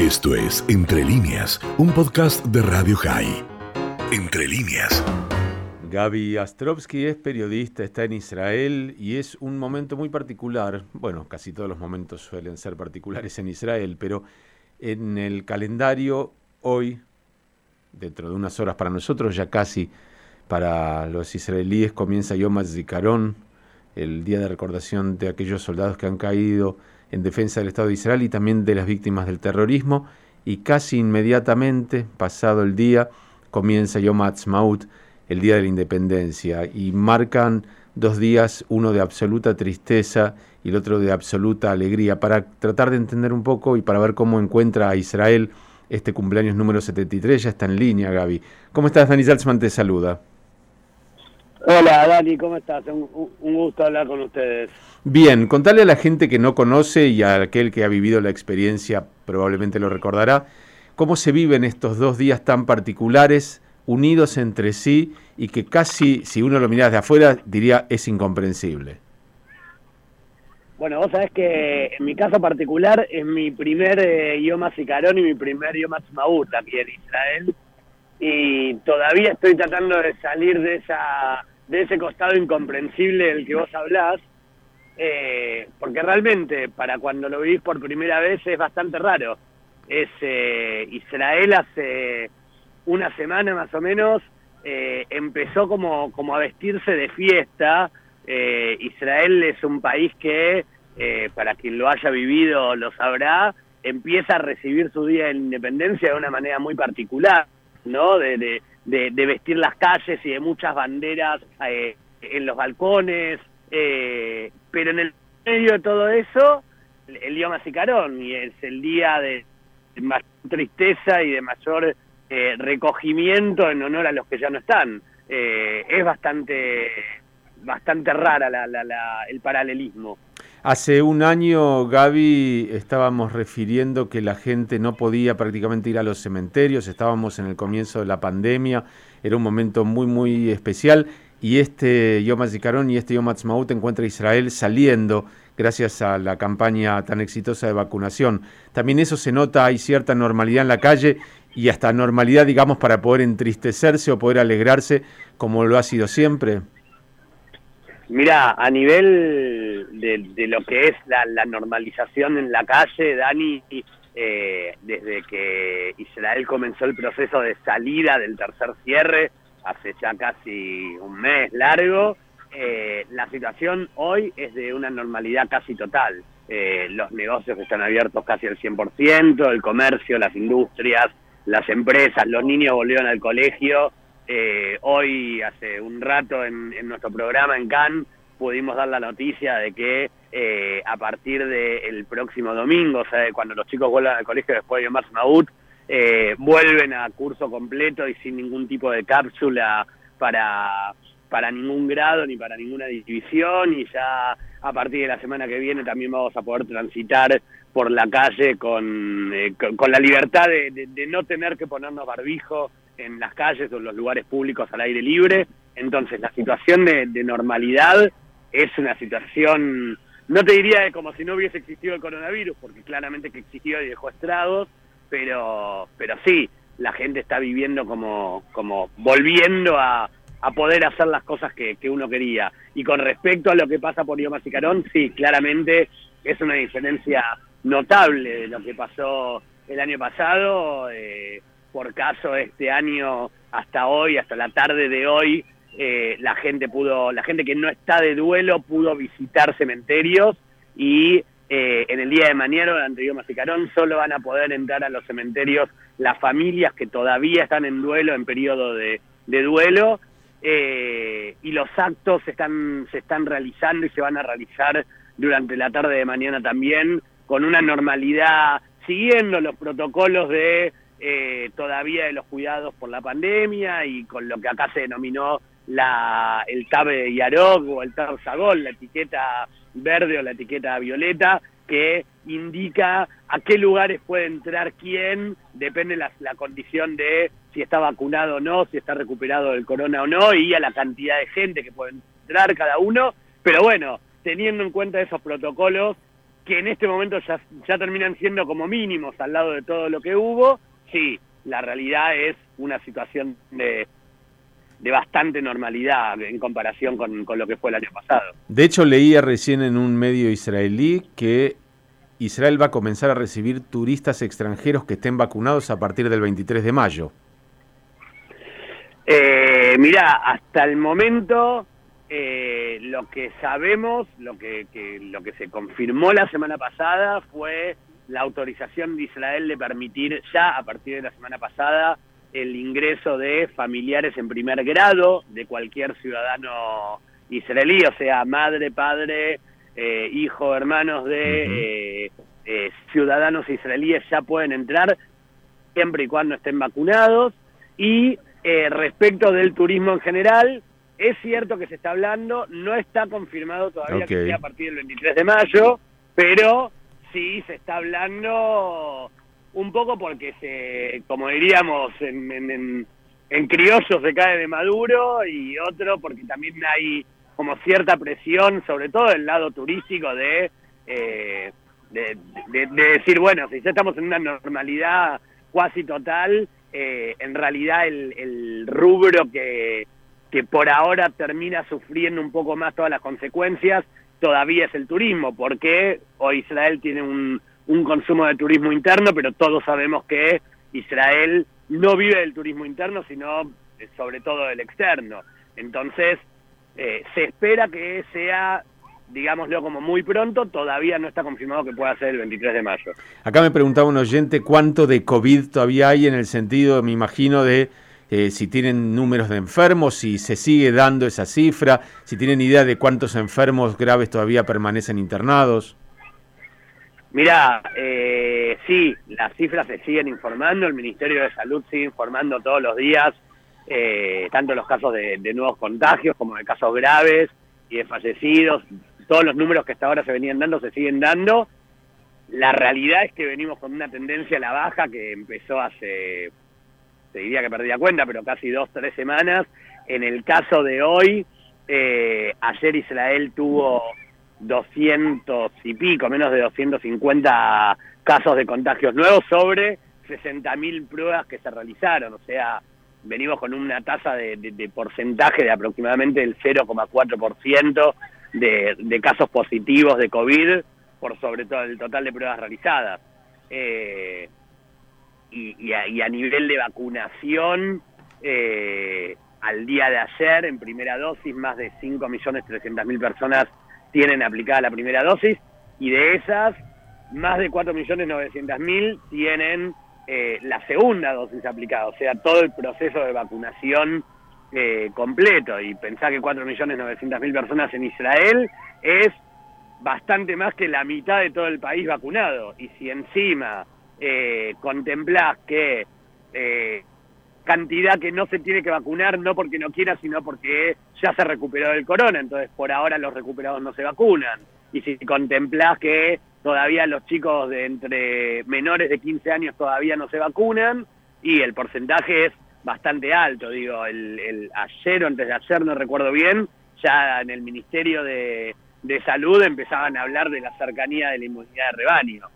Esto es Entre líneas, un podcast de Radio High. Entre líneas. Gaby Astrovsky es periodista, está en Israel y es un momento muy particular. Bueno, casi todos los momentos suelen ser particulares en Israel, pero en el calendario hoy, dentro de unas horas para nosotros, ya casi para los israelíes comienza Yom HaZikaron, el día de recordación de aquellos soldados que han caído en defensa del Estado de Israel y también de las víctimas del terrorismo. Y casi inmediatamente, pasado el día, comienza Yom Ha'atzmaut, el Día de la Independencia, y marcan dos días, uno de absoluta tristeza y el otro de absoluta alegría, para tratar de entender un poco y para ver cómo encuentra a Israel este cumpleaños número 73. Ya está en línea, Gaby. ¿Cómo estás, Dani Salzman? Te saluda. Hola Dani, ¿cómo estás? Un, gusto hablar con ustedes. Bien, contale a la gente que no conoce y a aquel que ha vivido la experiencia probablemente lo recordará, cómo se viven estos dos días tan particulares, unidos entre sí y que casi, si uno lo mira de afuera, diría es incomprensible. Bueno, vos sabés que en mi caso particular es mi primer eh, Yom y mi primer Yom Ha'atzmaut aquí en Israel y todavía estoy tratando de salir de esa de ese costado incomprensible del que vos hablás, eh, porque realmente para cuando lo vivís por primera vez es bastante raro. Eh, Israel hace una semana más o menos eh, empezó como, como a vestirse de fiesta. Israel es un país que, para quien lo haya vivido lo sabrá, empieza a recibir su día de independencia de una manera muy particular, ¿no? de, de, vestir las calles y de muchas banderas eh, en los balcones, eh, pero en el medio de todo eso, el Yom Sicarón, y es el día de, mayor tristeza y de mayor eh, recogimiento en honor a los que ya no están. es bastante, bastante rara el paralelismo. Hace un año, Gaby, estábamos refiriendo que la gente no podía prácticamente ir a los cementerios, estábamos en el comienzo de la pandemia, era un momento muy, muy especial y este Yom HaZikaron y este Yom HaTzmaut encuentra a Israel saliendo gracias a la campaña tan exitosa de vacunación. También eso se nota, hay cierta normalidad en la calle y hasta normalidad, digamos, para poder entristecerse o poder alegrarse como lo ha sido siempre. Mira, a nivel de, lo que es la, normalización en la calle, Dani, eh, desde que Israel comenzó el proceso de salida del tercer cierre, hace ya casi un mes largo, eh, la situación hoy es de una normalidad casi total. Eh, los negocios están abiertos casi al 100%, el comercio, las industrias, las empresas, los niños volvieron al colegio eh, hoy, hace un rato, en, nuestro programa en Cannes, pudimos dar la noticia de que eh, a partir del próximo domingo, o sea, cuando los chicos vuelvan al colegio después de Yom Maut, eh, vuelven a curso completo y sin ningún tipo de cápsula para, para ningún grado ni para ninguna división y ya a partir de la semana que viene también vamos a poder transitar por la calle con, con, la libertad de, no tener que ponernos barbijo en las calles o en los lugares públicos al aire libre. Entonces, la situación de, normalidad es una situación, no te diría como si no hubiese existido el coronavirus, porque claramente que existió y dejó estragos, pero, pero sí, la gente está viviendo como, como volviendo a, a poder hacer las cosas que, que, uno quería. Y con respecto a lo que pasa por Ioma Sicarón, sí, claramente es una diferencia notable de lo que pasó el año pasado. Eh, por caso este año hasta hoy, hasta la tarde de hoy, eh, la gente pudo, la gente que no está de duelo pudo visitar cementerios y eh, en el día de mañana, durante Yom Sicarón, solo van a poder entrar a los cementerios las familias que todavía están en duelo, en periodo de, duelo, eh, y los actos se están, se están realizando y se van a realizar durante la tarde de mañana también, con una normalidad, siguiendo los protocolos de eh, todavía de los cuidados por la pandemia y con lo que acá se denominó la, el TAB Yarog o el TAB Sagol, la etiqueta verde o la etiqueta violeta, que indica a qué lugares puede entrar quién, depende la, la condición de si está vacunado o no, si está recuperado del corona o no, y a la cantidad de gente que puede entrar cada uno. Pero bueno, teniendo en cuenta esos protocolos, que en este momento ya, ya terminan siendo como mínimos al lado de todo lo que hubo, sí, la realidad es una situación de, de bastante normalidad en comparación con, con, lo que fue el año pasado. De hecho, leía recién en un medio israelí que Israel va a comenzar a recibir turistas extranjeros que estén vacunados a partir del 23 de mayo. Eh, mira, hasta el momento eh, lo que sabemos, lo que, que, lo que se confirmó la semana pasada fue la autorización de Israel de permitir ya a partir de la semana pasada el ingreso de familiares en primer grado de cualquier ciudadano israelí, o sea, madre, padre, eh, hijo, hermanos de eh, eh, ciudadanos israelíes ya pueden entrar siempre y cuando estén vacunados. Y eh, respecto del turismo en general, es cierto que se está hablando, no está confirmado todavía que sea a partir del 23 de mayo, pero sí se está hablando un poco porque se, como diríamos en, en, criollo se cae de Maduro y otro porque también hay como cierta presión, sobre todo del lado turístico, de, eh, de, de, decir, bueno, si ya estamos en una normalidad cuasi total, eh, en realidad el, el rubro que, que por ahora termina sufriendo un poco más todas las consecuencias, todavía es el turismo, porque hoy Israel tiene un, un consumo de turismo interno, pero todos sabemos que Israel no vive del turismo interno, sino eh, sobre todo del externo. Entonces, eh, se espera que sea, digámoslo como muy pronto, todavía no está confirmado que pueda ser el 23 de mayo. Acá me preguntaba un oyente cuánto de COVID todavía hay en el sentido, me imagino, de eh, si tienen números de enfermos, si se sigue dando esa cifra, si tienen idea de cuántos enfermos graves todavía permanecen internados. Mira, eh, sí, las cifras se siguen informando, el Ministerio de Salud sigue informando todos los días, eh, tanto los casos de, de, nuevos contagios como de casos graves y de fallecidos, todos los números que hasta ahora se venían dando se siguen dando. La realidad es que venimos con una tendencia a la baja que empezó hace, te diría que perdía cuenta, pero casi dos, tres semanas. En el caso de hoy, eh, ayer Israel tuvo 200 y pico, menos de 250 casos de contagios nuevos sobre 60.000 pruebas que se realizaron. O sea, venimos con una tasa de, de, de porcentaje de aproximadamente el 0,4% de, de casos positivos de COVID por sobre todo el total de pruebas realizadas. Eh, y, y, a, y, a, nivel de vacunación, eh, al día de ayer, en primera dosis, más de 5.300.000 personas tienen aplicada la primera dosis y de esas, más de 4.900.000 tienen eh, la segunda dosis aplicada, o sea, todo el proceso de vacunación eh, completo. Y pensar que 4.900.000 personas en Israel es bastante más que la mitad de todo el país vacunado. Y si encima eh, contemplás que eh, cantidad que no se tiene que vacunar no porque no quiera, sino porque ya se recuperó del corona, entonces por ahora los recuperados no se vacunan. Y si contemplás que todavía los chicos de entre menores de 15 años todavía no se vacunan, y el porcentaje es bastante alto, digo, el, el ayer o antes de ayer, no recuerdo bien, ya en el Ministerio de, de Salud empezaban a hablar de la cercanía de la inmunidad de rebaño.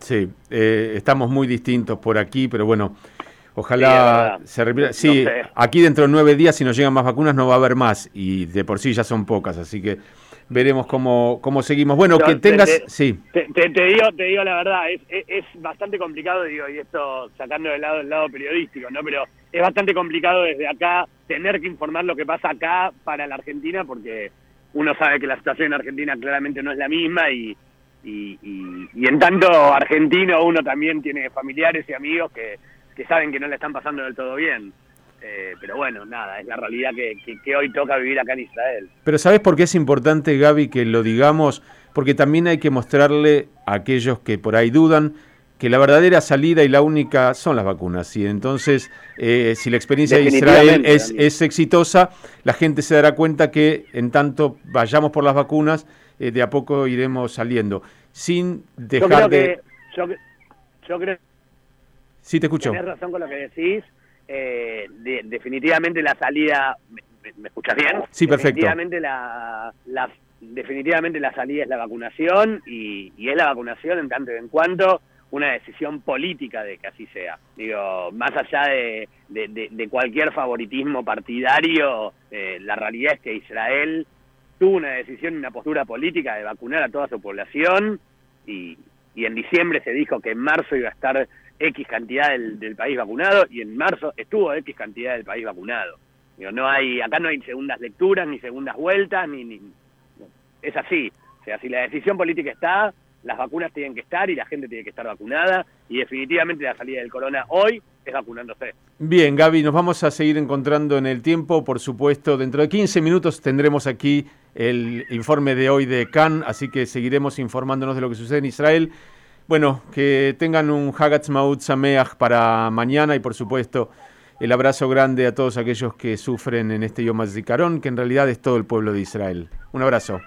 Sí, eh, estamos muy distintos por aquí, pero bueno, Ojalá sí, se repita. Sí, no sé. aquí dentro de nueve días, si nos llegan más vacunas, no va a haber más. Y de por sí ya son pocas, así que veremos cómo, cómo seguimos. Bueno, no, que tengas. Te, sí. Te, te, digo, te digo la verdad, es, es, es, bastante complicado, digo, y esto sacando del lado, el lado periodístico, ¿no? Pero es bastante complicado desde acá tener que informar lo que pasa acá para la Argentina, porque uno sabe que la situación en Argentina claramente no es la misma y. Y, y, y en tanto argentino uno también tiene familiares y amigos que, que saben que no le están pasando del todo bien. Eh, pero bueno, nada, es la realidad que, que, que, hoy toca vivir acá en Israel. Pero ¿sabes por qué es importante, Gaby, que lo digamos? Porque también hay que mostrarle a aquellos que por ahí dudan que la verdadera salida y la única son las vacunas. Y entonces, eh, si la experiencia de Israel es, es, exitosa, la gente se dará cuenta que en tanto vayamos por las vacunas, eh, de a poco iremos saliendo. Sin dejar yo de... Que, yo, yo creo Sí, te escucho. Tienes razón con lo que decís. Eh, de, definitivamente la salida. ¿Me, me escuchas bien? Sí, perfecto. Definitivamente la, la, definitivamente la salida es la vacunación y, es la vacunación en tanto y en cuanto una decisión política de que así sea. Digo, más allá de, cualquier favoritismo partidario, eh, la realidad es que Israel tuvo una decisión y una postura política de vacunar a toda su población y, en diciembre se dijo que en marzo iba a estar X cantidad del, país vacunado y en marzo estuvo X cantidad del país vacunado. Digo, no hay, acá no hay segundas lecturas, ni segundas vueltas, ni, ni es así. O sea, si la decisión política está, las vacunas tienen que estar y la gente tiene que estar vacunada y definitivamente la salida del corona hoy es vacunándose. Bien, Gaby, nos vamos a seguir encontrando en el tiempo, por supuesto. Dentro de 15 minutos tendremos aquí el informe de hoy de Cannes, así que seguiremos informándonos de lo que sucede en Israel. Bueno, que tengan un Hagatz Maut Sameach para mañana y por supuesto el abrazo grande a todos aquellos que sufren en este Yom HaZikaron, que en realidad es todo el pueblo de Israel. Un abrazo.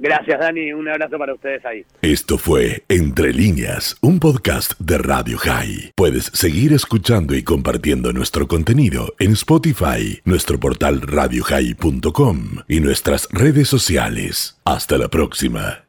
Gracias, Dani. Un abrazo para ustedes ahí. Esto fue Entre Líneas, un podcast de Radio High. Puedes seguir escuchando y compartiendo nuestro contenido en Spotify, nuestro portal radiohigh.com y nuestras redes sociales. Hasta la próxima.